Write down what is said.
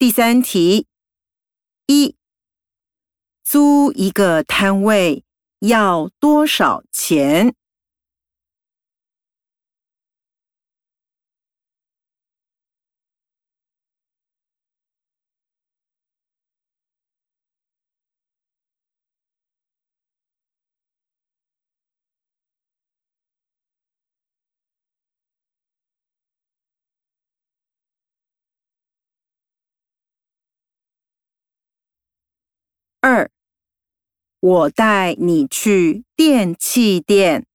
第三题：一、租一个摊位要多少钱？二，我带你去电器店。